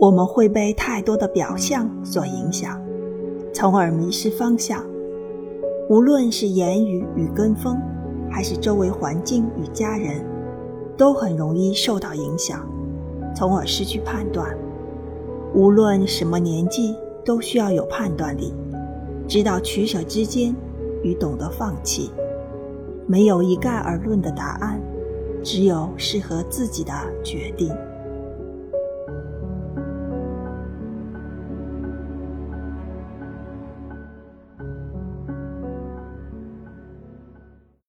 我们会被太多的表象所影响从而迷失方向。无论是言语与跟风还是周围环境与家人都很容易受到影响从而失去判断。无论什么年纪都需要有判断力知道取舍之间与懂得放弃。没有一概而论的答案只有适合自己的决定。